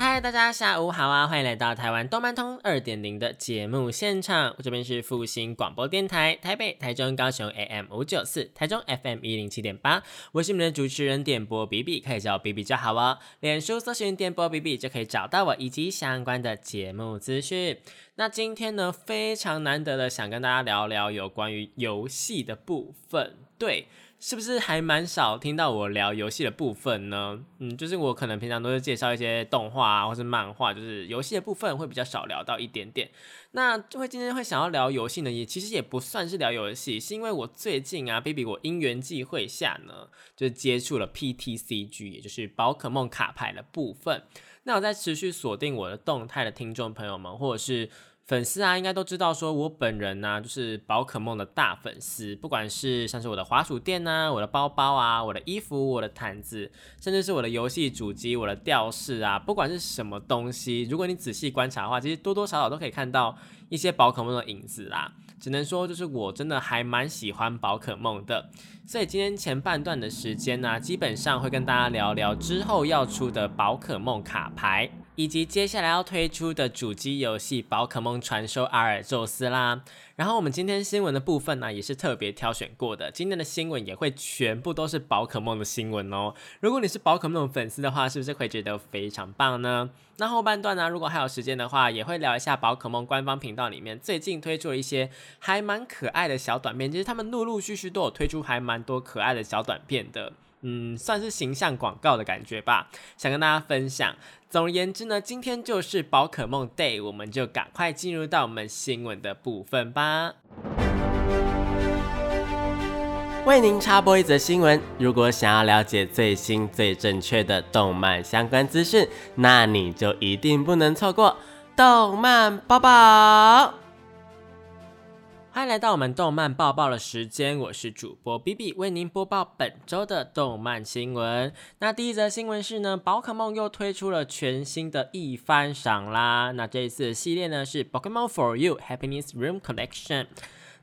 嗨，大家下午好啊！欢迎来到台湾动漫通二点零的节目现场，我这边是复兴广播电台台北、台中、高雄 AM 五九四，台中 FM 一零七点八，我是你们的主持人点播 B B，可以叫我 B B 就好哦。脸书搜寻点播 B B 就可以找到我以及相关的节目资讯。那今天呢，非常难得的想跟大家聊聊有关于游戏的部分，对。是不是还蛮少听到我聊游戏的部分呢？嗯，就是我可能平常都是介绍一些动画啊，或是漫画，就是游戏的部分会比较少聊到一点点。那就会今天会想要聊游戏呢，也其实也不算是聊游戏，是因为我最近啊，baby 我因缘际会下呢，就接触了 PTCG，也就是宝可梦卡牌的部分。那我在持续锁定我的动态的听众朋友们，或者是。粉丝啊，应该都知道，说我本人呢，就是宝可梦的大粉丝。不管是像是我的滑鼠垫啊，我的包包啊，我的衣服，我的毯子，甚至是我的游戏主机，我的吊饰啊，不管是什么东西，如果你仔细观察的话，其实多多少少都可以看到一些宝可梦的影子啦。只能说，就是我真的还蛮喜欢宝可梦的。所以今天前半段的时间呢，基本上会跟大家聊聊之后要出的宝可梦卡牌。以及接下来要推出的主机游戏《宝可梦传说：阿尔宙斯》啦。然后我们今天新闻的部分呢，也是特别挑选过的。今天的新闻也会全部都是宝可梦的新闻哦。如果你是宝可梦粉丝的话，是不是会觉得非常棒呢？那后半段呢，如果还有时间的话，也会聊一下宝可梦官方频道里面最近推出了一些还蛮可爱的小短片。其实他们陆陆续续都有推出还蛮多可爱的小短片的。嗯，算是形象广告的感觉吧，想跟大家分享。总而言之呢，今天就是宝可梦 Day，我们就赶快进入到我们新闻的部分吧。为您插播一则新闻：如果想要了解最新最正确的动漫相关资讯，那你就一定不能错过动漫宝宝。欢迎来到我们动漫报报的时间，我是主播 B B，为您播报本周的动漫新闻。那第一则新闻是呢，宝可梦又推出了全新的一番赏啦。那这一次系列呢是 Pokemon For You Happiness Room Collection。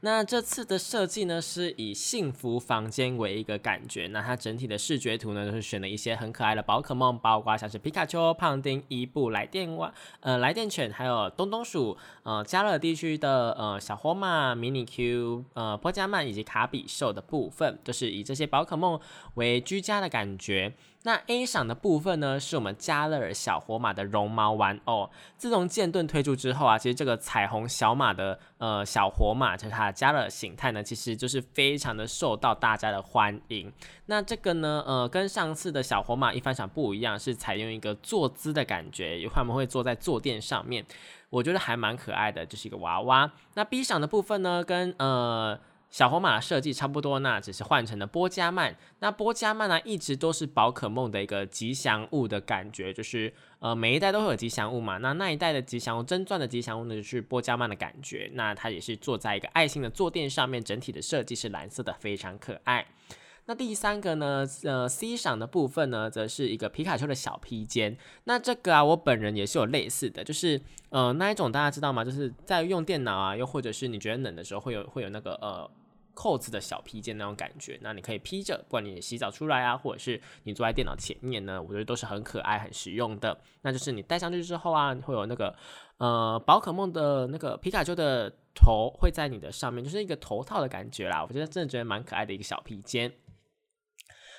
那这次的设计呢，是以幸福房间为一个感觉。那它整体的视觉图呢，都是选了一些很可爱的宝可梦，包括像是皮卡丘、胖丁、伊布、来电蛙、呃来电犬，还有东东鼠、呃加勒地区的呃小火马、迷你 Q、呃波加曼以及卡比兽的部分，都是以这些宝可梦为居家的感觉。那 A 赏的部分呢，是我们加勒尔小火马的绒毛玩偶。自从剑盾推出之后啊，其实这个彩虹小马的呃小火马，就是它的加勒尔形态呢，其实就是非常的受到大家的欢迎。那这个呢，呃，跟上次的小火马一番赏不一样，是采用一个坐姿的感觉，他们会坐在坐垫上面，我觉得还蛮可爱的，就是一个娃娃。那 B 赏的部分呢，跟呃。小红马的设计差不多，那只是换成了波加曼。那波加曼呢，一直都是宝可梦的一个吉祥物的感觉，就是呃每一代都会有吉祥物嘛。那那一代的吉祥物，真钻的吉祥物呢，就是波加曼的感觉。那它也是坐在一个爱心的坐垫上面，整体的设计是蓝色的，非常可爱。那第三个呢，呃，C 赏的部分呢，则是一个皮卡丘的小披肩。那这个啊，我本人也是有类似的，就是呃那一种大家知道吗？就是在用电脑啊，又或者是你觉得冷的时候，会有会有那个呃。扣子的小披肩那种感觉，那你可以披着，不管你洗澡出来啊，或者是你坐在电脑前面呢，我觉得都是很可爱、很实用的。那就是你戴上去之后啊，会有那个呃宝可梦的那个皮卡丘的头会在你的上面，就是一个头套的感觉啦。我觉得真的觉得蛮可爱的一个小披肩。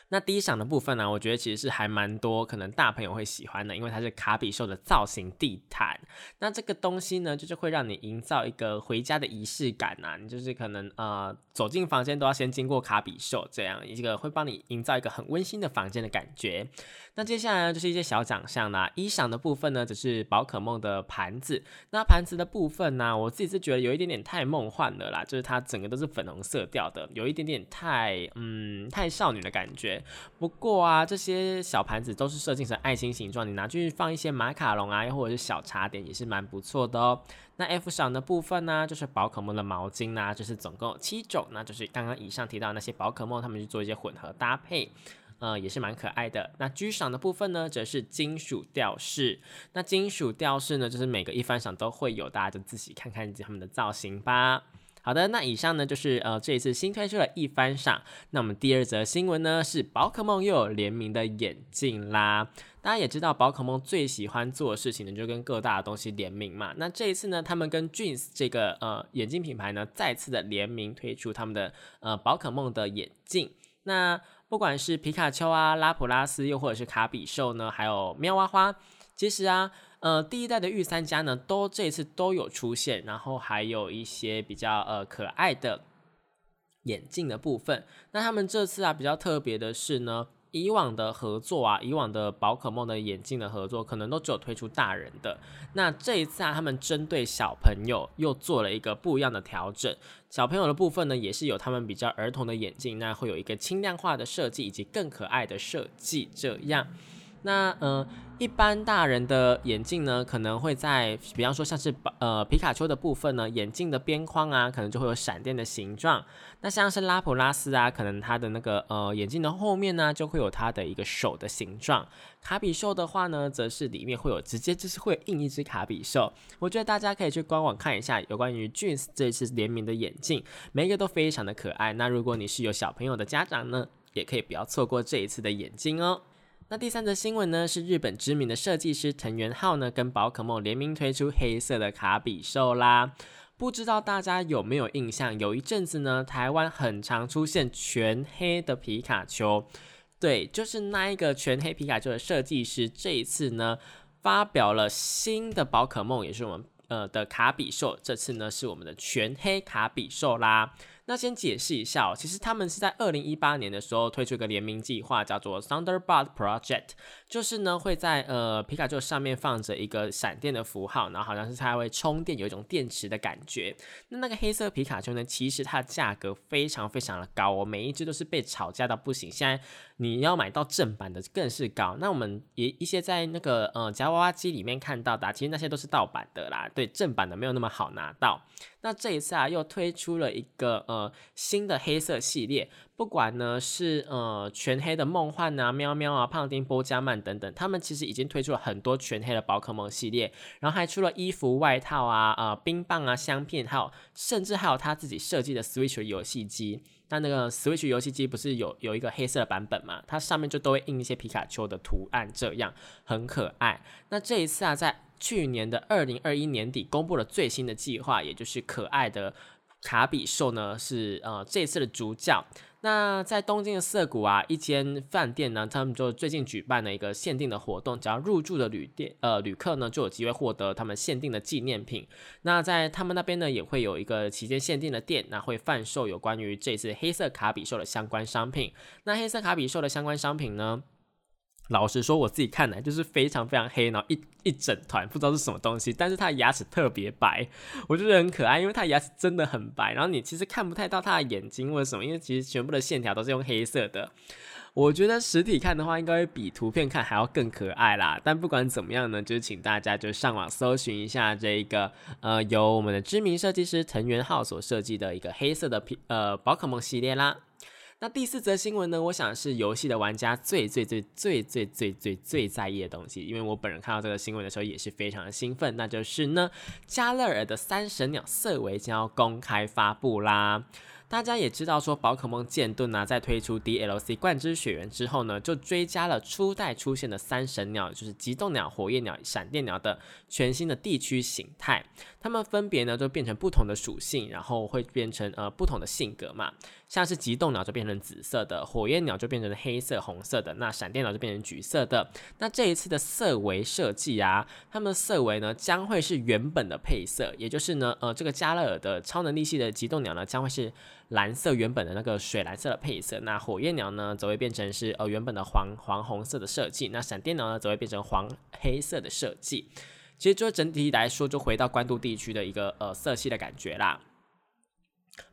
那第一赏的部分呢，我觉得其实是还蛮多可能大朋友会喜欢的，因为它是卡比兽的造型地毯。那这个东西呢，就是会让你营造一个回家的仪式感啊。你就是可能呃走进房间都要先经过卡比兽，这样一个会帮你营造一个很温馨的房间的感觉。那接下来呢，就是一些小奖项啦。一赏的部分呢，只是宝可梦的盘子。那盘子的部分呢，我自己是觉得有一点点太梦幻了啦，就是它整个都是粉红色调的，有一点点太嗯太少女的感觉。不过啊，这些小盘子都是设计成爱心形状，你拿去放一些马卡龙啊，又或者是小茶点，也是蛮不错的哦。那 F 赏的部分呢，就是宝可梦的毛巾呐，就是总共有七种，那就是刚刚以上提到那些宝可梦，他们去做一些混合搭配。呃，也是蛮可爱的。那居赏的部分呢，则是金属吊饰。那金属吊饰呢，就是每个一番赏都会有，大家就自己看看他们的造型吧。好的，那以上呢就是呃这一次新推出的一番赏。那我们第二则新闻呢是宝可梦又有联名的眼镜啦。大家也知道宝可梦最喜欢做的事情呢，就跟各大的东西联名嘛。那这一次呢，他们跟 Jeans 这个呃眼镜品牌呢再次的联名推出他们的呃宝可梦的眼镜。那不管是皮卡丘啊、拉普拉斯，又或者是卡比兽呢，还有喵哇花，其实啊。呃，第一代的御三家呢，都这次都有出现，然后还有一些比较呃可爱的眼镜的部分。那他们这次啊比较特别的是呢，以往的合作啊，以往的宝可梦的眼镜的合作，可能都只有推出大人的。那这一次啊，他们针对小朋友又做了一个不一样的调整。小朋友的部分呢，也是有他们比较儿童的眼镜，那会有一个轻量化的设计，以及更可爱的设计，这样。那呃，一般大人的眼镜呢，可能会在，比方说像是呃皮卡丘的部分呢，眼镜的边框啊，可能就会有闪电的形状。那像是拉普拉斯啊，可能它的那个呃眼镜的后面呢，就会有它的一个手的形状。卡比兽的话呢，则是里面会有直接就是会印一只卡比兽。我觉得大家可以去官网看一下有关于 Juns 这次联名的眼镜，每一个都非常的可爱。那如果你是有小朋友的家长呢，也可以不要错过这一次的眼镜哦。那第三则新闻呢，是日本知名的设计师藤原浩呢，跟宝可梦联名推出黑色的卡比兽啦。不知道大家有没有印象？有一阵子呢，台湾很常出现全黑的皮卡丘，对，就是那一个全黑皮卡丘的设计师，这一次呢，发表了新的宝可梦，也是我们呃的卡比兽，这次呢是我们的全黑卡比兽啦。那先解释一下哦，其实他们是在二零一八年的时候推出一个联名计划，叫做 Thunderbolt Project，就是呢会在呃皮卡丘上面放着一个闪电的符号，然后好像是它会充电，有一种电池的感觉。那那个黑色皮卡丘呢，其实它的价格非常非常的高哦，每一只都是被炒价到不行。现在你要买到正版的更是高。那我们也一些在那个呃夹娃娃机里面看到的，其实那些都是盗版的啦，对，正版的没有那么好拿到。那这一次啊，又推出了一个呃新的黑色系列，不管呢是呃全黑的梦幻啊、喵喵啊、胖丁、波加曼等等，他们其实已经推出了很多全黑的宝可梦系列，然后还出了衣服、外套啊、呃冰棒啊、香片，还有甚至还有他自己设计的 Switch 游戏机。那那个 Switch 游戏机不是有有一个黑色的版本嘛？它上面就都会印一些皮卡丘的图案，这样很可爱。那这一次啊，在去年的二零二一年底公布了最新的计划，也就是可爱的卡比兽呢，是呃这次的主角。那在东京的涩谷啊，一间饭店呢，他们就最近举办了一个限定的活动，只要入住的旅店呃旅客呢，就有机会获得他们限定的纪念品。那在他们那边呢，也会有一个期间限定的店，那会贩售有关于这次黑色卡比兽的相关商品。那黑色卡比兽的相关商品呢？老实说，我自己看来就是非常非常黑，然后一一整团不知道是什么东西，但是它的牙齿特别白，我觉得很可爱，因为它牙齿真的很白，然后你其实看不太到它的眼睛或者什么，因为其实全部的线条都是用黑色的。我觉得实体看的话，应该会比图片看还要更可爱啦。但不管怎么样呢，就是请大家就上网搜寻一下这个呃，由我们的知名设计师藤原浩所设计的一个黑色的皮呃宝可梦系列啦。那第四则新闻呢？我想是游戏的玩家最最最最最最最最在意的东西，因为我本人看到这个新闻的时候也是非常的兴奋，那就是呢，加勒尔的三神鸟色维将要公开发布啦。大家也知道，说宝可梦剑盾呢，在推出 DLC 冠之雪原之后呢，就追加了初代出现的三神鸟，就是极冻鸟、火焰鸟、闪电鸟的全新的地区形态。它们分别呢，就变成不同的属性，然后会变成呃不同的性格嘛。像是极冻鸟就变成紫色的，火焰鸟就变成黑色、红色的，那闪电鸟就变成橘色的。那这一次的色围设计啊，它们的色围呢，将会是原本的配色，也就是呢，呃，这个加勒尔的超能力系的极冻鸟呢，将会是。蓝色原本的那个水蓝色的配色，那火焰鸟呢则会变成是呃原本的黄黄红色的设计，那闪电鸟呢则会变成黄黑色的设计。其实就整体来说，就回到关渡地区的一个呃色系的感觉啦。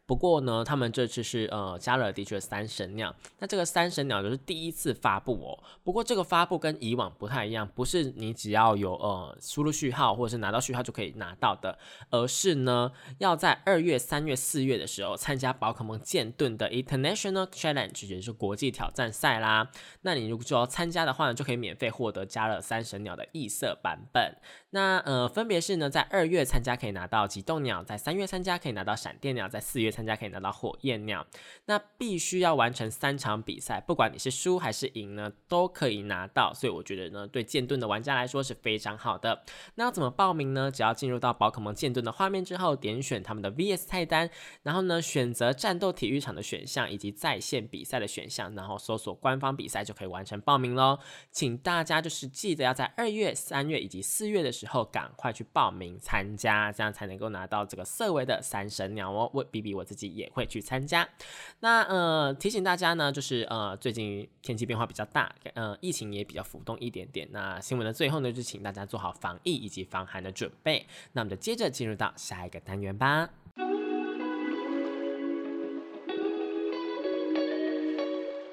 不过呢，他们这次是呃加了的确三神鸟，那这个三神鸟就是第一次发布哦。不过这个发布跟以往不太一样，不是你只要有呃输入序号或者是拿到序号就可以拿到的，而是呢要在二月、三月、四月的时候参加宝可梦剑盾的 International Challenge，也就是国际挑战赛啦。那你如果要参加的话呢，就可以免费获得加了三神鸟的异色版本。那呃分别是呢，在二月参加可以拿到极冻鸟，在三月参加可以拿到闪电鸟，在四月参加可以拿到火焰鸟。那必须要完成三场比赛，不管你是输还是赢呢，都可以拿到。所以我觉得呢，对剑盾的玩家来说是非常好的。那要怎么报名呢？只要进入到宝可梦剑盾的画面之后，点选他们的 VS 菜单，然后呢选择战斗体育场的选项以及在线比赛的选项，然后搜索官方比赛就可以完成报名喽。请大家就是记得要在二月、三月以及四月的时候赶快去报名参加，这样才能够拿到这个色维的三神鸟哦。我比比我自己也会去参加。那呃提醒大家呢，就是呃最近天气变化比较大，呃疫情也比较浮动一点点。那新闻的最后呢，就请大家做好防疫以及防寒的准备。那我们就接着进入到下一个单元吧。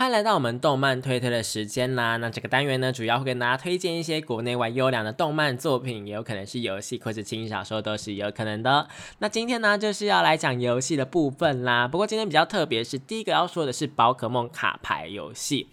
欢迎来到我们动漫推推的时间啦！那这个单元呢，主要会给大家推荐一些国内外优良的动漫作品，也有可能是游戏或者轻小说，都是有可能的。那今天呢，就是要来讲游戏的部分啦。不过今天比较特别，是第一个要说的是宝可梦卡牌游戏。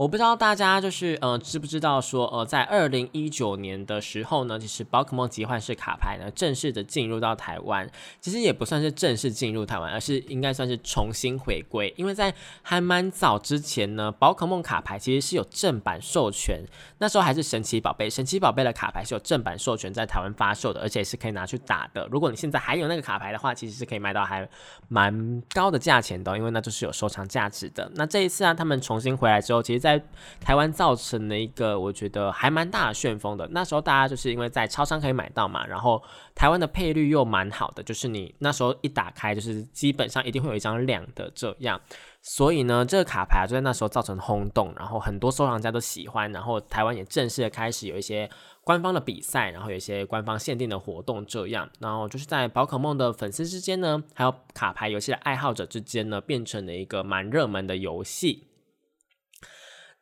我不知道大家就是呃知不知道说呃在二零一九年的时候呢，其实宝可梦集幻式卡牌呢正式的进入到台湾，其实也不算是正式进入台湾，而是应该算是重新回归。因为在还蛮早之前呢，宝可梦卡牌其实是有正版授权，那时候还是神奇宝贝，神奇宝贝的卡牌是有正版授权在台湾发售的，而且是可以拿去打的。如果你现在还有那个卡牌的话，其实是可以卖到还蛮高的价钱的，因为那就是有收藏价值的。那这一次啊，他们重新回来之后，其实，在在台湾造成了一个我觉得还蛮大的旋风的。那时候大家就是因为在超商可以买到嘛，然后台湾的配率又蛮好的，就是你那时候一打开，就是基本上一定会有一张亮的这样。所以呢，这个卡牌就在那时候造成轰动，然后很多收藏家都喜欢，然后台湾也正式的开始有一些官方的比赛，然后有一些官方限定的活动这样。然后就是在宝可梦的粉丝之间呢，还有卡牌游戏的爱好者之间呢，变成了一个蛮热门的游戏。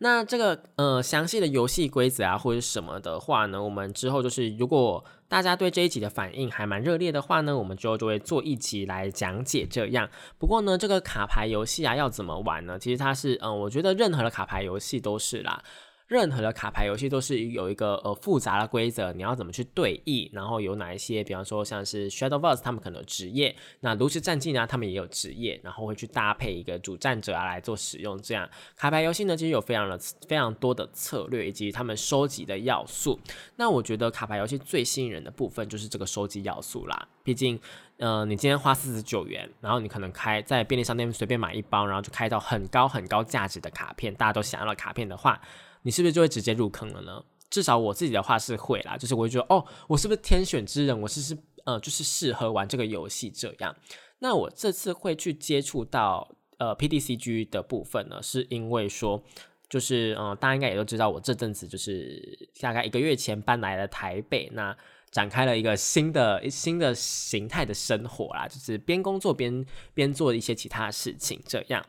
那这个呃详细的游戏规则啊或者什么的话呢，我们之后就是如果大家对这一集的反应还蛮热烈的话呢，我们之后就会做一集来讲解这样。不过呢，这个卡牌游戏啊要怎么玩呢？其实它是嗯，我觉得任何的卡牌游戏都是啦。任何的卡牌游戏都是有一个呃复杂的规则，你要怎么去对弈，然后有哪一些，比方说像是 Shadow Verse 他们可能有职业，那炉石战记呢，他们也有职业，然后会去搭配一个主战者啊来做使用。这样卡牌游戏呢，其实有非常的非常多的策略以及他们收集的要素。那我觉得卡牌游戏最吸引人的部分就是这个收集要素啦。毕竟，呃，你今天花四十九元，然后你可能开在便利商店随便买一包，然后就开到很高很高价值的卡片，大家都想要的卡片的话。你是不是就会直接入坑了呢？至少我自己的话是会啦，就是我会觉得哦，我是不是天选之人？我是不是呃，就是适合玩这个游戏这样。那我这次会去接触到呃 PDCG 的部分呢，是因为说，就是嗯，大家应该也都知道，我这阵子就是大概一个月前搬来了台北，那展开了一个新的新的形态的生活啦，就是边工作边边做一些其他事情这样。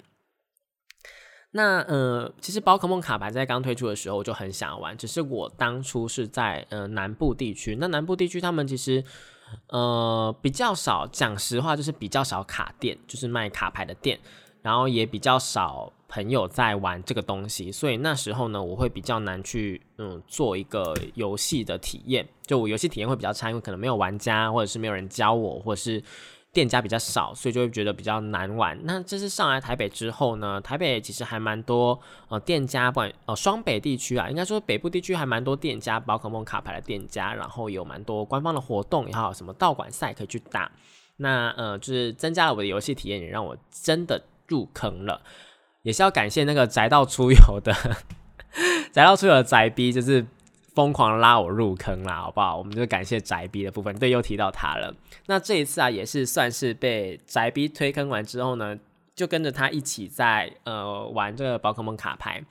那呃，其实宝可梦卡牌在刚推出的时候我就很想玩，只是我当初是在呃南部地区，那南部地区他们其实呃比较少，讲实话就是比较少卡店，就是卖卡牌的店，然后也比较少朋友在玩这个东西，所以那时候呢，我会比较难去嗯做一个游戏的体验，就我游戏体验会比较差，因为可能没有玩家，或者是没有人教我，或者是。店家比较少，所以就会觉得比较难玩。那这次上来台北之后呢，台北其实还蛮多呃店家，不管呃双北地区啊，应该说北部地区还蛮多店家，宝可梦卡牌的店家，然后有蛮多官方的活动，也好什么道馆赛可以去打。那呃就是增加了我的游戏体验，也让我真的入坑了。也是要感谢那个宅道出游的 宅道出游的宅逼，就是。疯狂拉我入坑啦，好不好？我们就感谢宅逼的部分，对，又提到他了。那这一次啊，也是算是被宅逼推坑完之后呢，就跟着他一起在呃玩这个宝可梦卡牌。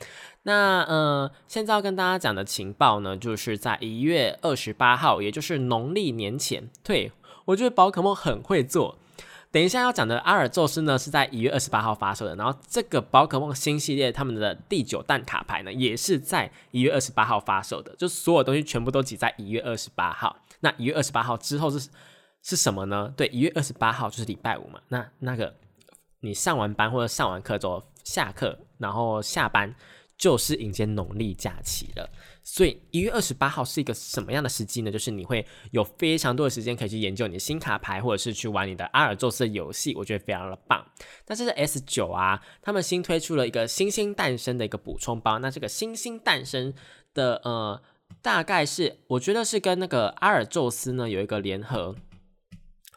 那呃，现在要跟大家讲的情报呢，就是在一月二十八号，也就是农历年前，对我觉得宝可梦很会做。等一下要讲的阿尔宙斯呢，是在一月二十八号发售的。然后这个宝可梦新系列他们的第九弹卡牌呢，也是在一月二十八号发售的。就所有东西全部都挤在一月二十八号。那一月二十八号之后是是什么呢？对，一月二十八号就是礼拜五嘛。那那个你上完班或者上完课之后下课，然后下班。就是迎接农历假期了，所以一月二十八号是一个什么样的时机呢？就是你会有非常多的时间可以去研究你的新卡牌，或者是去玩你的阿尔宙斯游戏，我觉得非常的棒。那这是 S 九啊，他们新推出了一个星星诞生的一个补充包。那这个星星诞生的呃，大概是我觉得是跟那个阿尔宙斯呢有一个联合。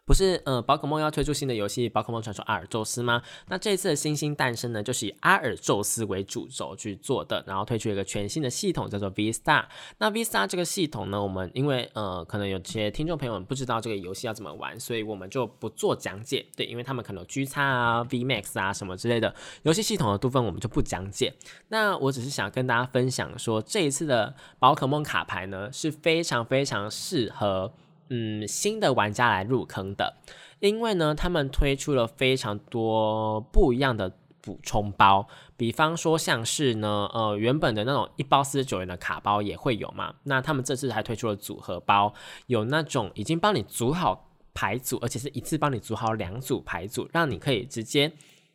不是，呃，宝可梦要推出新的游戏《宝可梦传说阿尔宙斯》吗？那这次的星星诞生呢，就是以阿尔宙斯为主轴去做的，然后推出一个全新的系统，叫做 V Star。那 V Star 这个系统呢，我们因为呃，可能有些听众朋友们不知道这个游戏要怎么玩，所以我们就不做讲解。对，因为他们可能有 G 叉啊、V Max 啊什么之类的游戏系统的部分，我们就不讲解。那我只是想跟大家分享说，这一次的宝可梦卡牌呢，是非常非常适合。嗯，新的玩家来入坑的，因为呢，他们推出了非常多不一样的补充包，比方说像是呢，呃，原本的那种一包四十九元的卡包也会有嘛，那他们这次还推出了组合包，有那种已经帮你组好牌组，而且是一次帮你组好两组牌组，让你可以直接。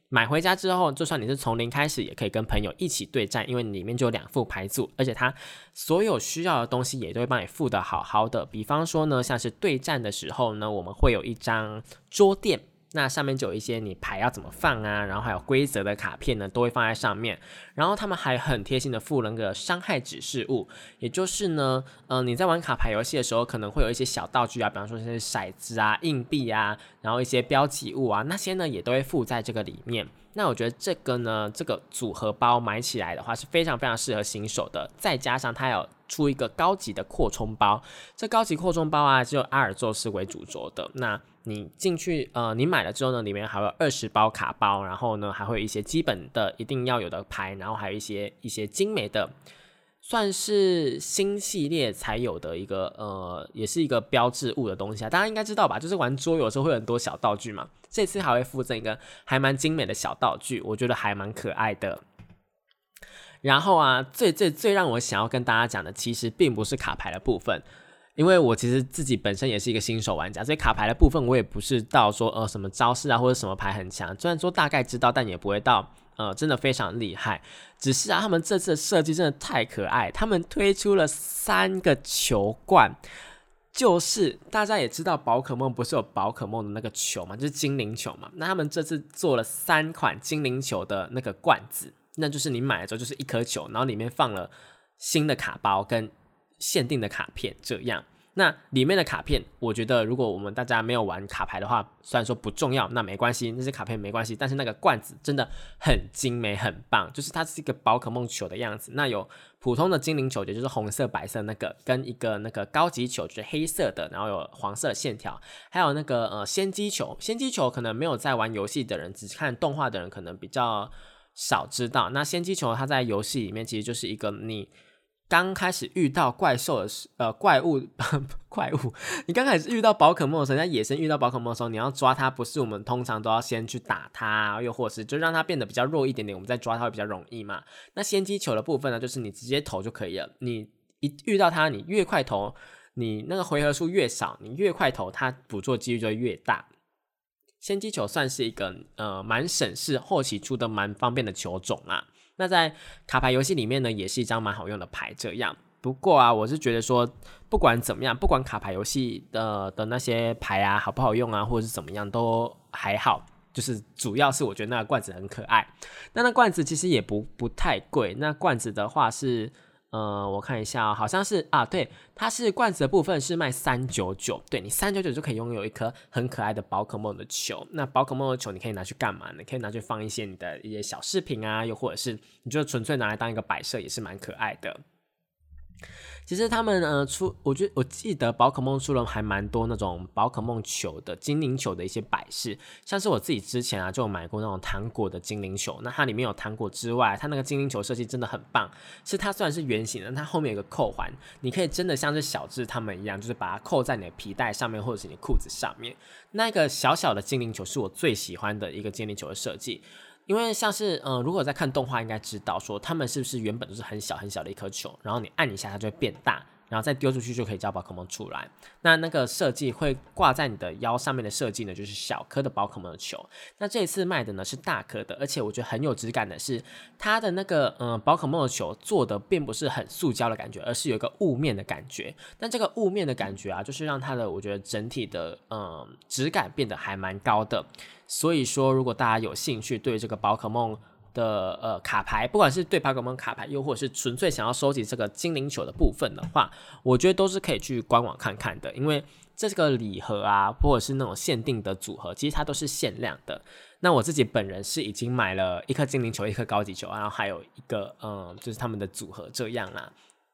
买回家之后，就算你是从零开始，也可以跟朋友一起对战，因为里面就有两副牌组，而且它所有需要的东西也都会帮你付的好好的。比方说呢，像是对战的时候呢，我们会有一张桌垫。那上面就有一些你牌要怎么放啊，然后还有规则的卡片呢，都会放在上面。然后他们还很贴心的附了个伤害指示物，也就是呢，嗯，你在玩卡牌游戏的时候，可能会有一些小道具啊，比方说些骰子啊、硬币啊，然后一些标记物啊，那些呢也都会附在这个里面。那我觉得这个呢，这个组合包买起来的话是非常非常适合新手的，再加上它有出一个高级的扩充包，这高级扩充包啊，就阿尔宙斯为主轴的那。你进去，呃，你买了之后呢，里面还有二十包卡包，然后呢，还会有一些基本的一定要有的牌，然后还有一些一些精美的，算是新系列才有的一个，呃，也是一个标志物的东西啊。大家应该知道吧？就是玩桌游的时候会有很多小道具嘛。这次还会附赠一个还蛮精美的小道具，我觉得还蛮可爱的。然后啊，最最最让我想要跟大家讲的，其实并不是卡牌的部分。因为我其实自己本身也是一个新手玩家，所以卡牌的部分我也不是到说呃什么招式啊或者什么牌很强，虽然说大概知道，但也不会到呃真的非常厉害。只是啊，他们这次的设计真的太可爱，他们推出了三个球罐，就是大家也知道宝可梦不是有宝可梦的那个球嘛，就是精灵球嘛。那他们这次做了三款精灵球的那个罐子，那就是你买了之后就是一颗球，然后里面放了新的卡包跟。限定的卡片这样，那里面的卡片，我觉得如果我们大家没有玩卡牌的话，虽然说不重要，那没关系，那些卡片没关系。但是那个罐子真的很精美，很棒，就是它是一个宝可梦球的样子。那有普通的精灵球，也就是红色、白色那个，跟一个那个高级球，就是黑色的，然后有黄色线条，还有那个呃仙机球。仙机球可能没有在玩游戏的人，只看动画的人可能比较少知道。那先机球它在游戏里面其实就是一个你。刚开始遇到怪兽的时，呃，怪物，怪物，你刚开始遇到宝可梦的时候，在野生遇到宝可梦的时候，你要抓它，不是我们通常都要先去打它，又或是就让它变得比较弱一点点，我们再抓它会比较容易嘛？那先机球的部分呢，就是你直接投就可以了。你一遇到它，你越快投，你那个回合数越少，你越快投，它捕捉几率就越大。先机球算是一个呃蛮省事，后期出的蛮方便的球种啊。那在卡牌游戏里面呢，也是一张蛮好用的牌。这样，不过啊，我是觉得说，不管怎么样，不管卡牌游戏的的那些牌啊好不好用啊，或者是怎么样，都还好。就是主要是我觉得那个罐子很可爱。那那罐子其实也不不太贵。那罐子的话是。呃，我看一下，好像是啊，对，它是罐子的部分是卖三九九，对你三九九就可以拥有一颗很可爱的宝可梦的球。那宝可梦的球你可以拿去干嘛呢？可以拿去放一些你的一些小饰品啊，又或者是你就纯粹拿来当一个摆设，也是蛮可爱的。其实他们呃出，我觉得我记得宝可梦出了还蛮多那种宝可梦球的精灵球的一些摆饰，像是我自己之前啊就有买过那种糖果的精灵球，那它里面有糖果之外，它那个精灵球设计真的很棒，是它虽然是圆形的，它后面有个扣环，你可以真的像是小智他们一样，就是把它扣在你的皮带上面或者是你裤子上面，那个小小的精灵球是我最喜欢的一个精灵球的设计。因为像是，嗯，如果在看动画，应该知道说他们是不是原本都是很小很小的一颗球，然后你按一下它就会变大，然后再丢出去就可以叫宝可梦出来。那那个设计会挂在你的腰上面的设计呢，就是小颗的宝可梦的球。那这一次卖的呢是大颗的，而且我觉得很有质感的是，它的那个嗯宝可梦的球做的并不是很塑胶的感觉，而是有一个雾面的感觉。但这个雾面的感觉啊，就是让它的我觉得整体的嗯质感变得还蛮高的。所以说，如果大家有兴趣对这个宝可梦的呃卡牌，不管是对宝可梦卡牌，又或者是纯粹想要收集这个精灵球的部分的话，我觉得都是可以去官网看看的。因为这个礼盒啊，或者是那种限定的组合，其实它都是限量的。那我自己本人是已经买了一颗精灵球，一颗高级球，然后还有一个嗯，就是他们的组合这样啦。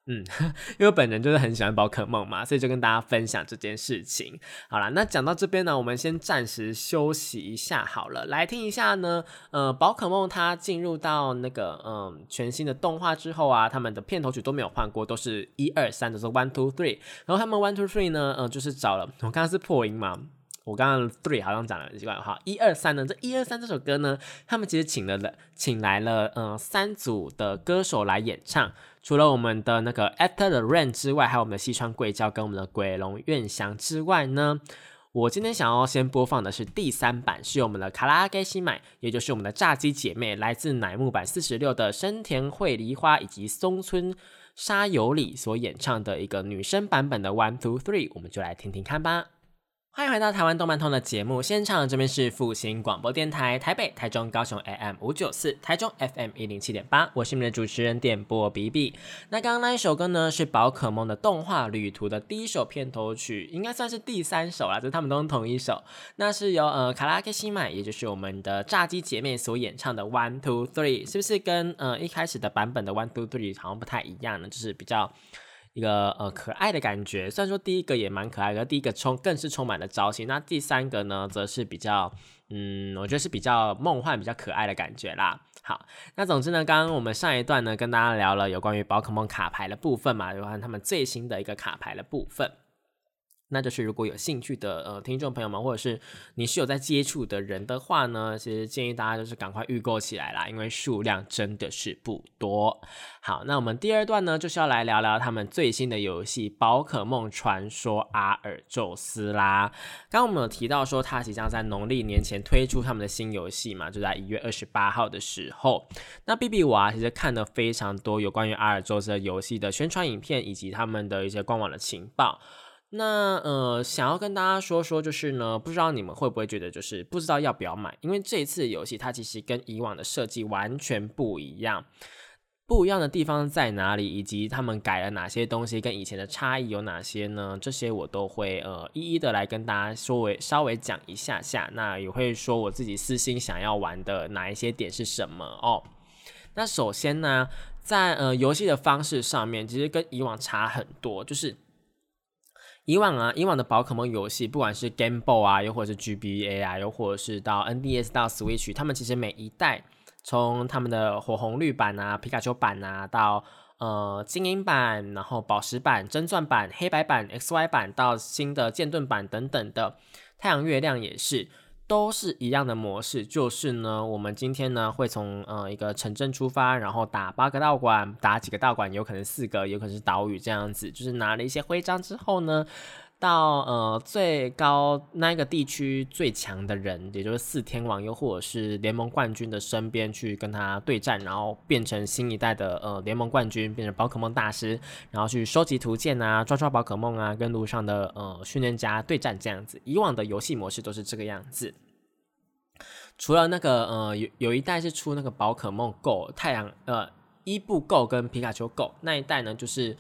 嗯，因为本人就是很喜欢宝可梦嘛，所以就跟大家分享这件事情。好了，那讲到这边呢，我们先暂时休息一下好了，来听一下呢。呃，宝可梦它进入到那个嗯全新的动画之后啊，他们的片头曲都没有换过，都是一二三，都是 one two three。然后他们 one two three 呢，嗯，就是找了我刚刚是破音嘛。我刚刚 three 好像讲了几段哈，一二三呢？这一二三这首歌呢，他们其实请了了，请来了嗯三组的歌手来演唱。除了我们的那个 After the Rain 之外，还有我们的西川贵教跟我们的鬼龙愿祥之外呢，我今天想要先播放的是第三版，是由我们的卡拉盖西买，也就是我们的炸鸡姐妹，来自乃木坂四十六的深田惠梨花以及松村沙友里所演唱的一个女生版本的 One Two Three，我们就来听听看吧。欢迎回到台湾动漫通的节目现场，这边是复兴广播电台台北、台中、高雄 AM 五九四，台中 FM 一零七点八，我是你们的主持人点播 B B。那刚刚那一首歌呢，是宝可梦的动画旅途的第一首片头曲，应该算是第三首啦，就是他们都是同一首。那是由呃卡拉克西麦，也就是我们的炸鸡姐妹所演唱的 One Two Three，是不是跟呃一开始的版本的 One Two Three 好像不太一样呢？就是比较。一个呃可爱的感觉，虽然说第一个也蛮可爱的，第一个充更是充满了朝气。那第三个呢，则是比较嗯，我觉得是比较梦幻、比较可爱的感觉啦。好，那总之呢，刚刚我们上一段呢，跟大家聊了有关于宝可梦卡牌的部分嘛，有关他们最新的一个卡牌的部分。那就是如果有兴趣的呃听众朋友们，或者是你是有在接触的人的话呢，其实建议大家就是赶快预购起来啦，因为数量真的是不多。好，那我们第二段呢，就是要来聊聊他们最新的游戏《宝可梦传说阿尔宙斯》啦。刚刚我们有提到说，它即将在农历年前推出他们的新游戏嘛，就在一月二十八号的时候。那 B B 我啊，其实看了非常多有关于阿尔宙斯的游戏的宣传影片，以及他们的一些官网的情报。那呃，想要跟大家说说，就是呢，不知道你们会不会觉得，就是不知道要不要买，因为这一次游戏它其实跟以往的设计完全不一样，不一样的地方在哪里，以及他们改了哪些东西，跟以前的差异有哪些呢？这些我都会呃一一的来跟大家稍微稍微讲一下下，那也会说我自己私心想要玩的哪一些点是什么哦。那首先呢，在呃游戏的方式上面，其实跟以往差很多，就是。以往啊，以往的宝可梦游戏，不管是 Game Boy 啊，又或者是 GBA 啊，又或者是到 NDS 到 Switch，他们其实每一代，从他们的火红绿版啊、皮卡丘版啊，到呃精英版，然后宝石版、真钻版、黑白版、XY 版，到新的剑盾版等等的太阳月亮也是。都是一样的模式，就是呢，我们今天呢会从呃一个城镇出发，然后打八个道馆，打几个道馆，有可能四个，有可能是岛屿这样子，就是拿了一些徽章之后呢。到呃最高那个地区最强的人，也就是四天王，又或者是联盟冠军的身边去跟他对战，然后变成新一代的呃联盟冠军，变成宝可梦大师，然后去收集图鉴啊，抓抓宝可梦啊，跟路上的呃训练家对战这样子。以往的游戏模式都是这个样子，除了那个呃有有一代是出那个宝可梦 Go 太阳呃伊布 Go 跟皮卡丘 Go 那一代呢，就是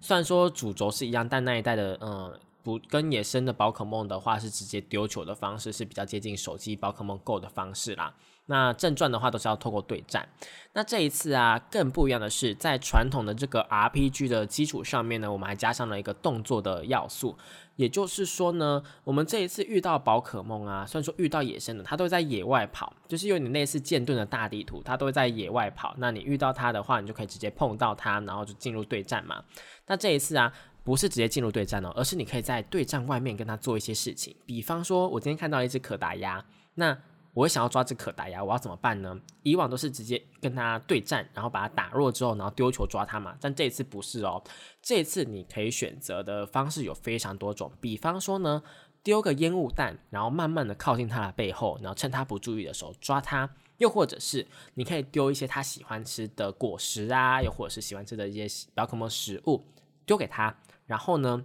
虽然说主轴是一样，但那一代的呃。不跟野生的宝可梦的话，是直接丢球的方式，是比较接近手机宝可梦 Go 的方式啦。那正传的话都是要透过对战。那这一次啊，更不一样的是，在传统的这个 RPG 的基础上面呢，我们还加上了一个动作的要素。也就是说呢，我们这一次遇到宝可梦啊，虽然说遇到野生的，它都会在野外跑，就是有点类似剑盾的大地图，它都会在野外跑。那你遇到它的话，你就可以直接碰到它，然后就进入对战嘛。那这一次啊，不是直接进入对战哦，而是你可以在对战外面跟他做一些事情。比方说，我今天看到一只可达鸭，那我想要抓只可达鸭，我要怎么办呢？以往都是直接跟他对战，然后把它打弱之后，然后丢球抓它嘛。但这一次不是哦，这一次你可以选择的方式有非常多种。比方说呢，丢个烟雾弹，然后慢慢的靠近它的背后，然后趁它不注意的时候抓它。又或者是你可以丢一些它喜欢吃的果实啊，又或者是喜欢吃的一些宝可梦食物丢给它，然后呢？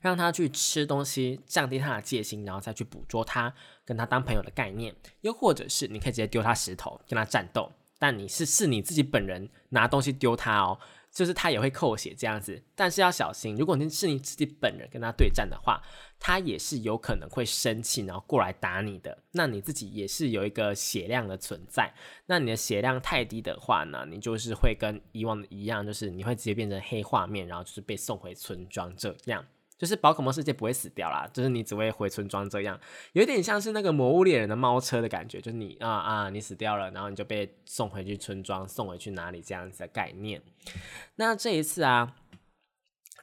让他去吃东西，降低他的戒心，然后再去捕捉他，跟他当朋友的概念。又或者是你可以直接丢他石头，跟他战斗。但你是是你自己本人拿东西丢他哦，就是他也会扣血这样子。但是要小心，如果你是你自己本人跟他对战的话，他也是有可能会生气，然后过来打你的。那你自己也是有一个血量的存在。那你的血量太低的话呢，你就是会跟以往的一样，就是你会直接变成黑画面，然后就是被送回村庄这样。就是宝可梦世界不会死掉啦，就是你只会回村庄这样，有点像是那个魔物猎人的猫车的感觉，就是你啊啊你死掉了，然后你就被送回去村庄，送回去哪里这样子的概念。那这一次啊。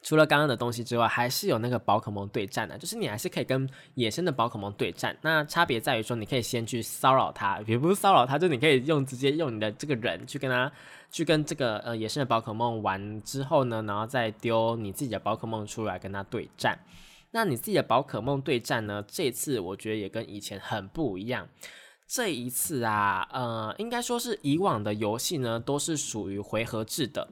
除了刚刚的东西之外，还是有那个宝可梦对战的，就是你还是可以跟野生的宝可梦对战。那差别在于说，你可以先去骚扰它，也不是骚扰它，就你可以用直接用你的这个人去跟他去跟这个呃野生的宝可梦玩之后呢，然后再丢你自己的宝可梦出来跟他对战。那你自己的宝可梦对战呢，这次我觉得也跟以前很不一样。这一次啊，呃，应该说是以往的游戏呢，都是属于回合制的。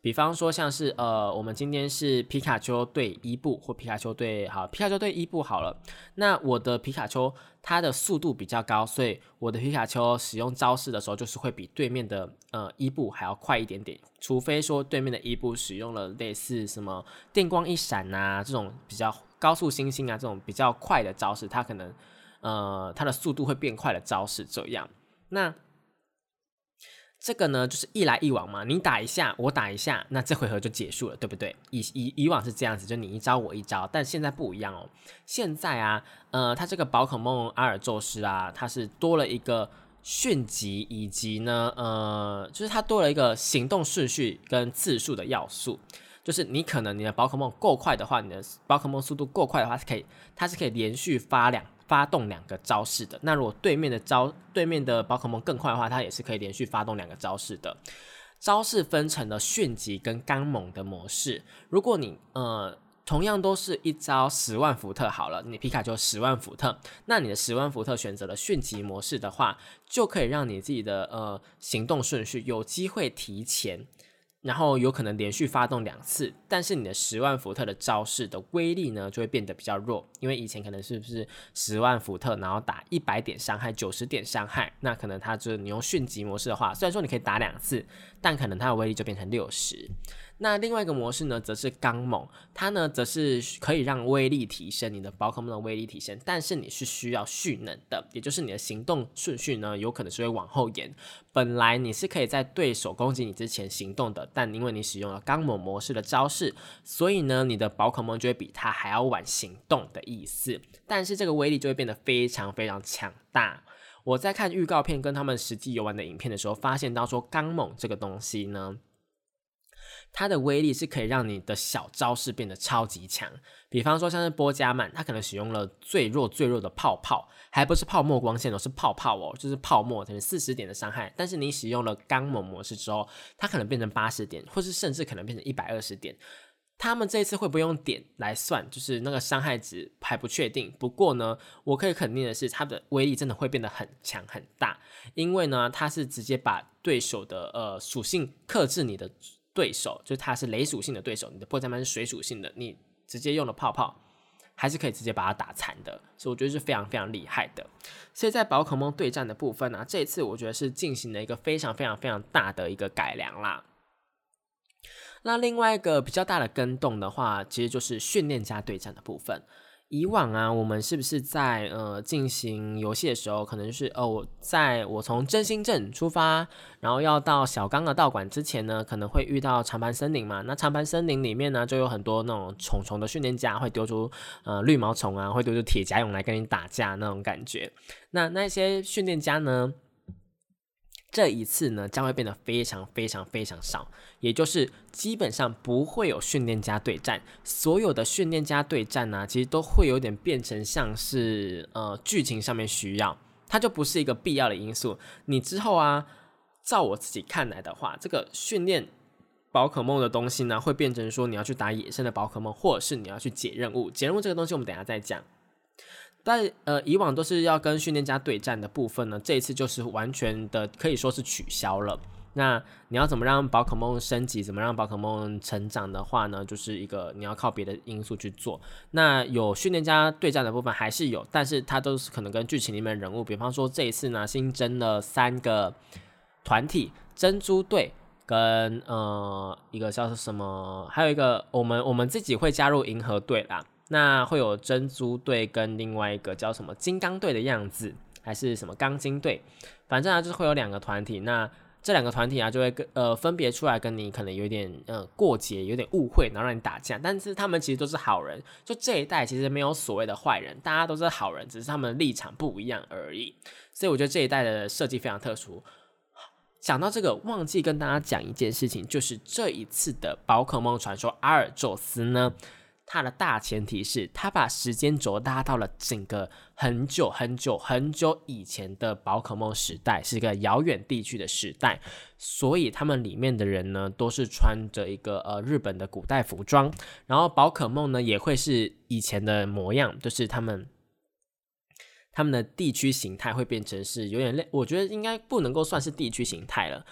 比方说，像是呃，我们今天是皮卡丘对伊布，或皮卡丘对好皮卡丘对伊布好了。那我的皮卡丘它的速度比较高，所以我的皮卡丘使用招式的时候，就是会比对面的呃伊布还要快一点点。除非说对面的伊布使用了类似什么电光一闪啊这种比较高速星星啊这种比较快的招式，它可能呃它的速度会变快的招式这样。那这个呢，就是一来一往嘛，你打一下，我打一下，那这回合就结束了，对不对？以以以往是这样子，就你一招我一招，但现在不一样哦。现在啊，呃，它这个宝可梦阿尔宙斯啊，它是多了一个迅疾，以及呢，呃，就是它多了一个行动顺序跟次数的要素。就是你可能你的宝可梦够快的话，你的宝可梦速度够快的话，是可以，它是可以连续发两。发动两个招式的，那如果对面的招对面的宝可梦更快的话，它也是可以连续发动两个招式的。招式分成了迅疾跟刚猛的模式。如果你呃同样都是一招十万伏特好了，你皮卡丘十万伏特，那你的十万伏特选择了迅疾模式的话，就可以让你自己的呃行动顺序有机会提前。然后有可能连续发动两次，但是你的十万伏特的招式的威力呢，就会变得比较弱，因为以前可能是不是十万伏特，然后打一百点伤害、九十点伤害，那可能它就是你用迅疾模式的话，虽然说你可以打两次，但可能它的威力就变成六十。那另外一个模式呢，则是刚猛，它呢则是可以让威力提升，你的宝可梦的威力提升，但是你是需要蓄能的，也就是你的行动顺序呢，有可能是会往后延。本来你是可以在对手攻击你之前行动的，但因为你使用了刚猛模式的招式，所以呢，你的宝可梦就会比它还要晚行动的意思。但是这个威力就会变得非常非常强大。我在看预告片跟他们实际游玩的影片的时候，发现到说刚猛这个东西呢。它的威力是可以让你的小招式变得超级强，比方说像是波加曼，他可能使用了最弱最弱的泡泡，还不是泡沫光线哦，是泡泡哦，就是泡沫，等于四十点的伤害。但是你使用了刚猛模式之后，它可能变成八十点，或是甚至可能变成一百二十点。他们这一次会不会用点来算？就是那个伤害值还不确定。不过呢，我可以肯定的是，它的威力真的会变得很强很大，因为呢，它是直接把对手的呃属性克制你的。对手就是他是雷属性的对手，你的破绽曼是水属性的，你直接用了泡泡，还是可以直接把它打残的，所以我觉得是非常非常厉害的。所以在宝可梦对战的部分呢，这一次我觉得是进行了一个非常非常非常大的一个改良啦。那另外一个比较大的跟动的话，其实就是训练家对战的部分。以往啊，我们是不是在呃进行游戏的时候，可能是哦，我在我从真心镇出发，然后要到小刚的道馆之前呢，可能会遇到长盘森林嘛。那长盘森林里面呢，就有很多那种虫虫的训练家会丢出呃绿毛虫啊，会丢出铁甲蛹来跟你打架那种感觉。那那些训练家呢？这一次呢，将会变得非常非常非常少，也就是基本上不会有训练家对战。所有的训练家对战呢，其实都会有点变成像是呃剧情上面需要，它就不是一个必要的因素。你之后啊，照我自己看来的话，这个训练宝可梦的东西呢，会变成说你要去打野生的宝可梦，或者是你要去解任务。解任务这个东西，我们等下再讲。但呃，以往都是要跟训练家对战的部分呢，这一次就是完全的可以说是取消了。那你要怎么让宝可梦升级，怎么让宝可梦成长的话呢，就是一个你要靠别的因素去做。那有训练家对战的部分还是有，但是它都是可能跟剧情里面人物，比方说这一次呢新增了三个团体，珍珠队跟呃一个叫做什么，还有一个我们我们自己会加入银河队啦。那会有珍珠队跟另外一个叫什么金刚队的样子，还是什么钢筋队？反正啊，就是会有两个团体。那这两个团体啊，就会跟呃分别出来跟你可能有点呃过节，有点误会，然后让你打架。但是他们其实都是好人，就这一代其实没有所谓的坏人，大家都是好人，只是他们立场不一样而已。所以我觉得这一代的设计非常特殊。讲到这个，忘记跟大家讲一件事情，就是这一次的宝可梦传说阿尔宙斯呢。它的大前提是，他把时间轴拉到了整个很久很久很久以前的宝可梦时代，是一个遥远地区的时代，所以他们里面的人呢，都是穿着一个呃日本的古代服装，然后宝可梦呢也会是以前的模样，就是他们他们的地区形态会变成是有点类，我觉得应该不能够算是地区形态了。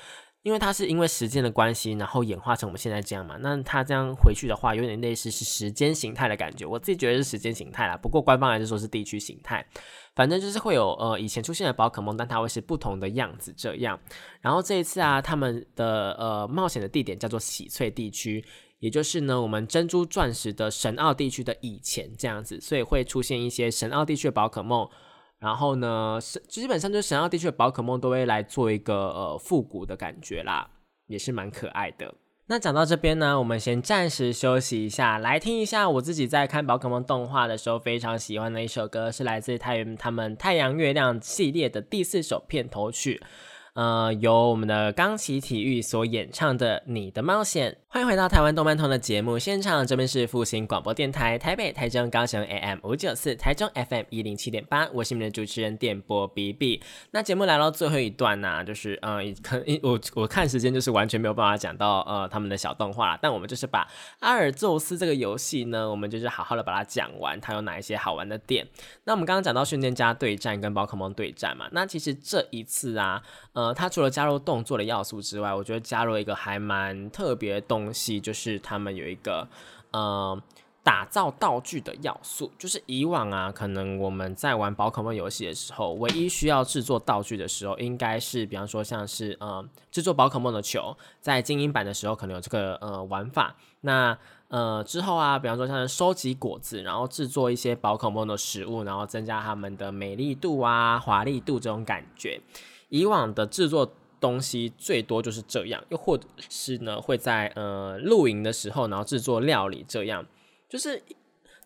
因为它是因为时间的关系，然后演化成我们现在这样嘛。那它这样回去的话，有点类似是时间形态的感觉。我自己觉得是时间形态啦，不过官方还是说是地区形态。反正就是会有呃以前出现的宝可梦，但它会是不同的样子这样。然后这一次啊，他们的呃冒险的地点叫做喜翠地区，也就是呢我们珍珠钻石的神奥地区的以前这样子，所以会出现一些神奥地区的宝可梦。然后呢，是基本上就是神奥地区的宝可梦都会来做一个呃复古的感觉啦，也是蛮可爱的。那讲到这边呢，我们先暂时休息一下，来听一下我自己在看宝可梦动画的时候非常喜欢的一首歌，是来自太原他们太阳月亮系列的第四首片头曲。呃，由我们的钢琴体育所演唱的《你的冒险》，欢迎回到台湾动漫通的节目现场，这边是复兴广播电台台北、台中、高雄 AM 五九四，台中 FM 一零七点八，我是你们的主持人电波 B B。那节目来到最后一段呢，就是呃，可我我看时间就是完全没有办法讲到呃他们的小动画，但我们就是把阿尔宙斯这个游戏呢，我们就是好好的把它讲完，它有哪一些好玩的点。那我们刚刚讲到训练家对战跟宝可梦对战嘛，那其实这一次啊，呃。呃，它除了加入动作的要素之外，我觉得加入一个还蛮特别的东西，就是他们有一个呃打造道具的要素。就是以往啊，可能我们在玩宝可梦游戏的时候，唯一需要制作道具的时候，应该是比方说像是呃制作宝可梦的球，在精英版的时候可能有这个呃玩法。那呃之后啊，比方说像是收集果子，然后制作一些宝可梦的食物，然后增加它们的美丽度啊、华丽度这种感觉。以往的制作东西最多就是这样，又或者是呢会在呃露营的时候，然后制作料理，这样就是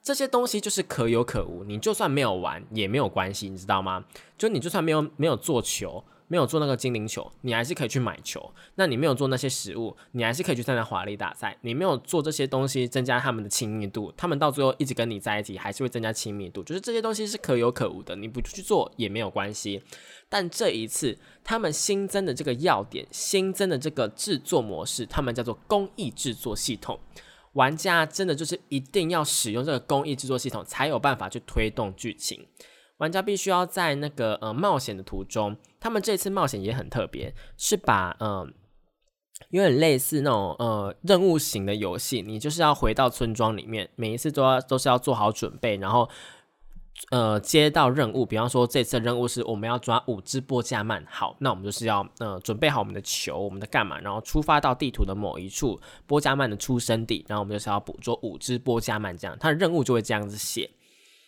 这些东西就是可有可无，你就算没有玩也没有关系，你知道吗？就你就算没有没有做球。没有做那个精灵球，你还是可以去买球。那你没有做那些食物，你还是可以去参加华丽大赛。你没有做这些东西，增加他们的亲密度，他们到最后一直跟你在一起，还是会增加亲密度。就是这些东西是可有可无的，你不去做也没有关系。但这一次，他们新增的这个要点，新增的这个制作模式，他们叫做工艺制作系统。玩家真的就是一定要使用这个工艺制作系统，才有办法去推动剧情。玩家必须要在那个呃冒险的途中，他们这次冒险也很特别，是把嗯有点类似那种呃任务型的游戏，你就是要回到村庄里面，每一次都要都是要做好准备，然后呃接到任务，比方说这次任务是我们要抓五只波加曼，好，那我们就是要呃准备好我们的球，我们的干嘛，然后出发到地图的某一处波加曼的出生地，然后我们就是要捕捉五只波加曼，这样，它的任务就会这样子写。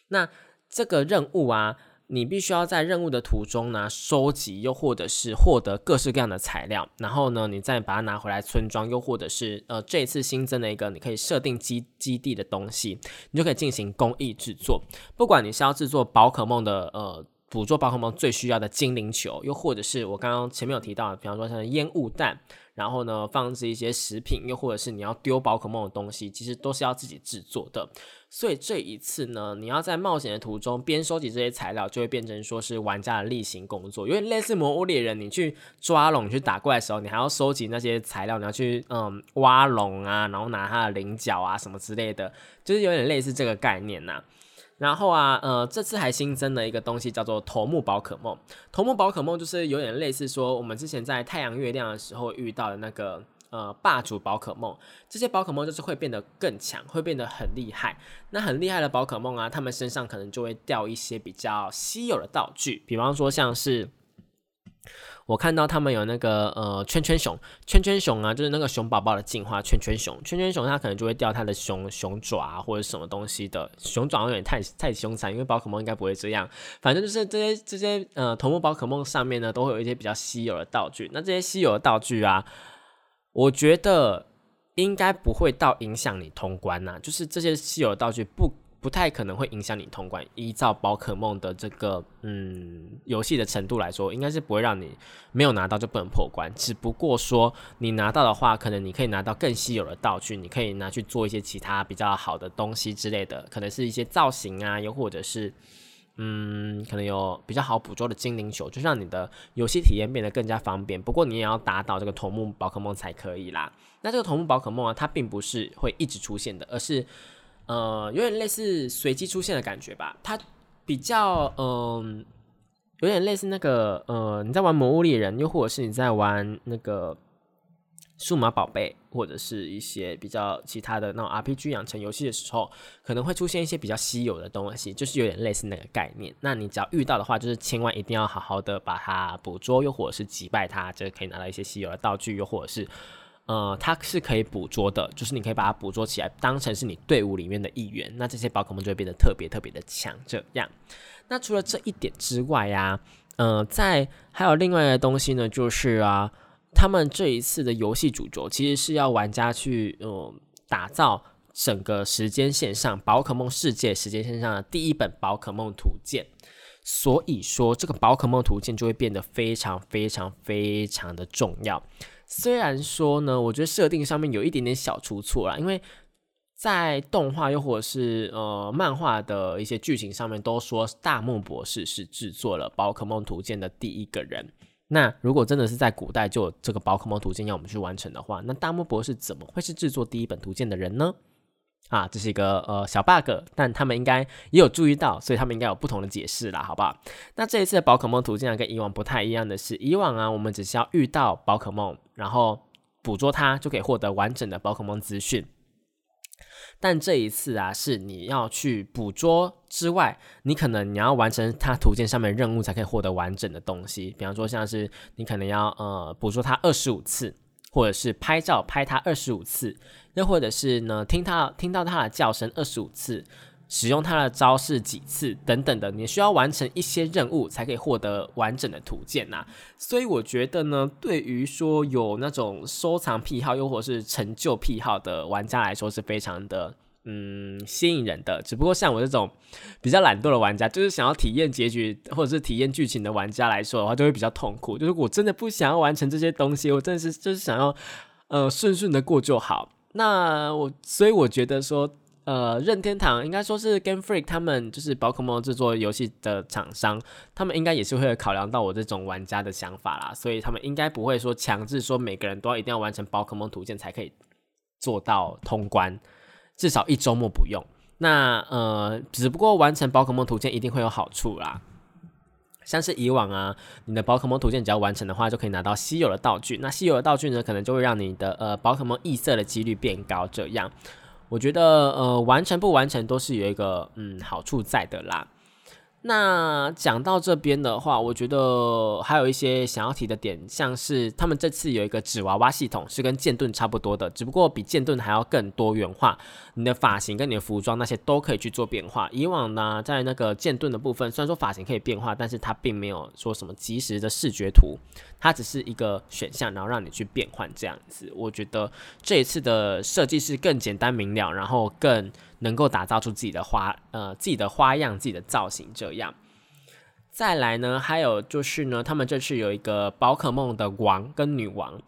那这个任务啊，你必须要在任务的途中呢，收集又或者是获得各式各样的材料，然后呢，你再把它拿回来村庄，又或者是呃这一次新增的一个你可以设定基基地的东西，你就可以进行工艺制作。不管你是要制作宝可梦的呃。捕捉宝可梦最需要的精灵球，又或者是我刚刚前面有提到的，比方说像烟雾弹，然后呢放置一些食品，又或者是你要丢宝可梦的东西，其实都是要自己制作的。所以这一次呢，你要在冒险的途中边收集这些材料，就会变成说是玩家的例行工作，有点类似魔物猎人，你去抓龙去打怪的时候，你还要收集那些材料，你要去嗯挖龙啊，然后拿它的菱角啊什么之类的，就是有点类似这个概念呐。然后啊，呃，这次还新增了一个东西，叫做头目宝可梦。头目宝可梦就是有点类似说，我们之前在太阳月亮的时候遇到的那个呃霸主宝可梦。这些宝可梦就是会变得更强，会变得很厉害。那很厉害的宝可梦啊，他们身上可能就会掉一些比较稀有的道具，比方说像是。我看到他们有那个呃圈圈熊，圈圈熊啊，就是那个熊宝宝的进化圈圈熊，圈圈熊它可能就会掉它的熊熊爪啊或者什么东西的，熊爪有点太太凶残，因为宝可梦应该不会这样。反正就是这些这些呃头目宝可梦上面呢，都会有一些比较稀有的道具。那这些稀有的道具啊，我觉得应该不会到影响你通关呐，就是这些稀有的道具不。不太可能会影响你通关。依照宝可梦的这个嗯游戏的程度来说，应该是不会让你没有拿到就不能破关。只不过说你拿到的话，可能你可以拿到更稀有的道具，你可以拿去做一些其他比较好的东西之类的，可能是一些造型啊，又或者是嗯，可能有比较好捕捉的精灵球，就让你的游戏体验变得更加方便。不过你也要打倒这个头目宝可梦才可以啦。那这个头目宝可梦啊，它并不是会一直出现的，而是。呃，有点类似随机出现的感觉吧。它比较嗯，有点类似那个呃，你在玩《魔物猎人》，又或者是你在玩那个数码宝贝，或者是一些比较其他的那种 RPG 养成游戏的时候，可能会出现一些比较稀有的东西，就是有点类似那个概念。那你只要遇到的话，就是千万一定要好好的把它捕捉，又或者是击败它，就可以拿到一些稀有的道具，又或者是。呃，它是可以捕捉的，就是你可以把它捕捉起来，当成是你队伍里面的一员，那这些宝可梦就会变得特别特别的强。这样，那除了这一点之外呀，呃，在还有另外的东西呢，就是啊，他们这一次的游戏主轴其实是要玩家去呃打造整个时间线上宝可梦世界时间线上的第一本宝可梦图鉴，所以说这个宝可梦图鉴就会变得非常非常非常的重要。虽然说呢，我觉得设定上面有一点点小出错啦，因为在动画又或者是呃漫画的一些剧情上面都说大木博士是制作了宝可梦图鉴的第一个人。那如果真的是在古代就有这个宝可梦图鉴要我们去完成的话，那大木博士怎么会是制作第一本图鉴的人呢？啊，这是一个呃小 bug，但他们应该也有注意到，所以他们应该有不同的解释啦，好不好？那这一次的宝可梦图鉴跟以往不太一样的是，以往啊，我们只需要遇到宝可梦，然后捕捉它，就可以获得完整的宝可梦资讯。但这一次啊，是你要去捕捉之外，你可能你要完成它图鉴上面任务，才可以获得完整的东西。比方说，像是你可能要呃捕捉它二十五次。或者是拍照拍他二十五次，又或者是呢听他听到他的叫声二十五次，使用他的招式几次等等的，你需要完成一些任务才可以获得完整的图鉴呐。所以我觉得呢，对于说有那种收藏癖好又或是成就癖好的玩家来说，是非常的。嗯，吸引人的，只不过像我这种比较懒惰的玩家，就是想要体验结局或者是体验剧情的玩家来说的话，就会比较痛苦。就是我真的不想要完成这些东西，我真的是就是想要呃顺顺的过就好。那我所以我觉得说，呃，任天堂应该说是 Game Freak 他们就是宝可梦制作游戏的厂商，他们应该也是会考量到我这种玩家的想法啦，所以他们应该不会说强制说每个人都要一定要完成宝可梦图鉴才可以做到通关。至少一周末不用，那呃，只不过完成宝可梦图鉴一定会有好处啦。像是以往啊，你的宝可梦图鉴只要完成的话，就可以拿到稀有的道具。那稀有的道具呢，可能就会让你的呃宝可梦异色的几率变高。这样，我觉得呃完成不完成都是有一个嗯好处在的啦。那讲到这边的话，我觉得还有一些想要提的点，像是他们这次有一个纸娃娃系统，是跟剑盾差不多的，只不过比剑盾还要更多元化。你的发型跟你的服装那些都可以去做变化。以往呢，在那个剑盾的部分，虽然说发型可以变化，但是它并没有说什么及时的视觉图，它只是一个选项，然后让你去变换这样子。我觉得这一次的设计是更简单明了，然后更。能够打造出自己的花，呃，自己的花样、自己的造型，这样。再来呢，还有就是呢，他们这次有一个宝可梦的王跟女王，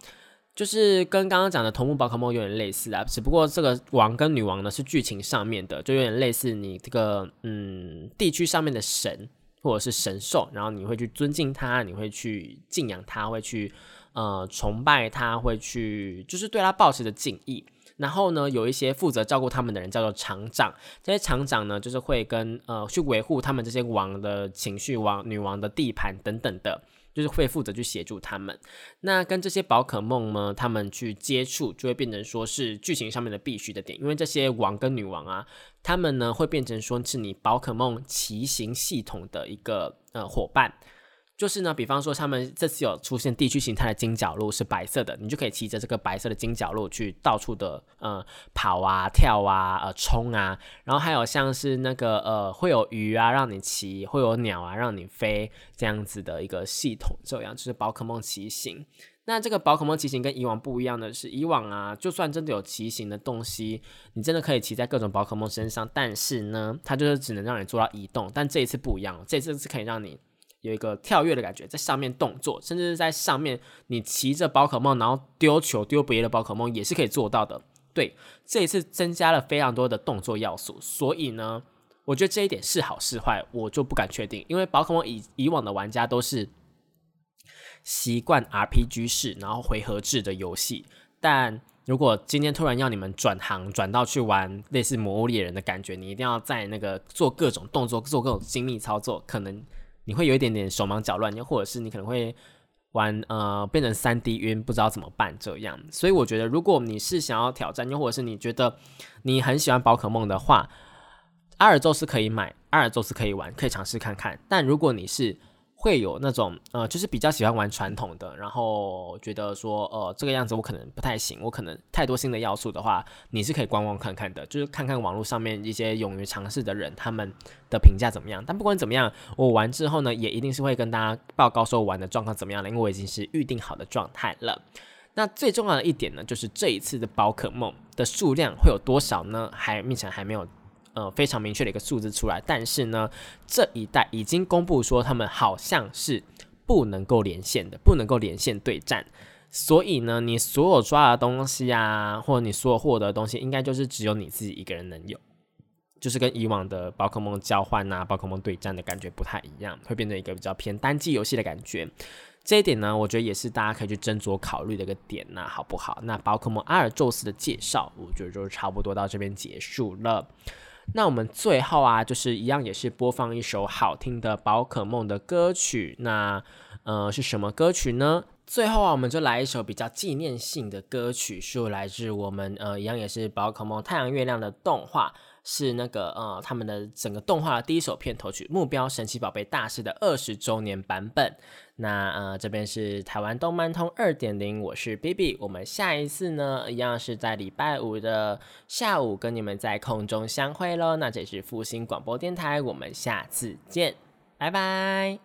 就是跟刚刚讲的同步宝可梦有点类似啊，只不过这个王跟女王呢是剧情上面的，就有点类似你这个嗯地区上面的神或者是神兽，然后你会去尊敬他，你会去敬仰他，会去呃崇拜他，会去就是对他保持着敬意。然后呢，有一些负责照顾他们的人叫做厂长，这些厂长呢，就是会跟呃去维护他们这些王的情绪、王女王的地盘等等的，就是会负责去协助他们。那跟这些宝可梦呢，他们去接触，就会变成说是剧情上面的必须的点，因为这些王跟女王啊，他们呢会变成说是你宝可梦骑行系统的一个呃伙伴。就是呢，比方说他们这次有出现地区形态的金角鹿是白色的，你就可以骑着这个白色的金角鹿去到处的呃跑啊、跳啊、呃冲啊，然后还有像是那个呃会有鱼啊让你骑，会有鸟啊让你飞这样子的一个系统，这样就是宝可梦骑行。那这个宝可梦骑行跟以往不一样的是，以往啊就算真的有骑行的东西，你真的可以骑在各种宝可梦身上，但是呢它就是只能让你做到移动，但这一次不一样，这次是可以让你。有一个跳跃的感觉，在上面动作，甚至是在上面，你骑着宝可梦，然后丢球丢别的宝可梦，也是可以做到的。对，这一次增加了非常多的动作要素，所以呢，我觉得这一点是好是坏，我就不敢确定，因为宝可梦以以往的玩家都是习惯 RPG 式，然后回合制的游戏，但如果今天突然要你们转行，转到去玩类似魔物猎人的感觉，你一定要在那个做各种动作，做各种精密操作，可能。你会有一点点手忙脚乱，又或者是你可能会玩呃变成三 D 晕，不知道怎么办这样。所以我觉得，如果你是想要挑战，又或者是你觉得你很喜欢宝可梦的话，阿尔宙斯可以买，阿尔宙斯可以玩，可以尝试看看。但如果你是会有那种呃，就是比较喜欢玩传统的，然后觉得说呃这个样子我可能不太行，我可能太多新的要素的话，你是可以观望看看的，就是看看网络上面一些勇于尝试的人他们的评价怎么样。但不管怎么样，我玩之后呢，也一定是会跟大家报告说我玩的状况怎么样了，因为我已经是预定好的状态了。那最重要的一点呢，就是这一次的宝可梦的数量会有多少呢？还目前还没有。呃，非常明确的一个数字出来，但是呢，这一代已经公布说他们好像是不能够连线的，不能够连线对战，所以呢，你所有抓的东西啊，或者你所有获得的东西，应该就是只有你自己一个人能有，就是跟以往的宝可梦交换啊、宝可梦对战的感觉不太一样，会变成一个比较偏单机游戏的感觉。这一点呢，我觉得也是大家可以去斟酌考虑的一个点呐，好不好？那宝可梦阿尔宙斯的介绍，我觉得就差不多到这边结束了。那我们最后啊，就是一样也是播放一首好听的宝可梦的歌曲。那呃是什么歌曲呢？最后啊，我们就来一首比较纪念性的歌曲，是来自我们呃一样也是宝可梦太阳月亮的动画。是那个呃，他们的整个动画的第一首片头曲《目标神奇宝贝大师》的二十周年版本。那呃，这边是台湾动漫通二点零，我是 B B。我们下一次呢，一样是在礼拜五的下午跟你们在空中相会喽。那这是复兴广播电台，我们下次见，拜拜。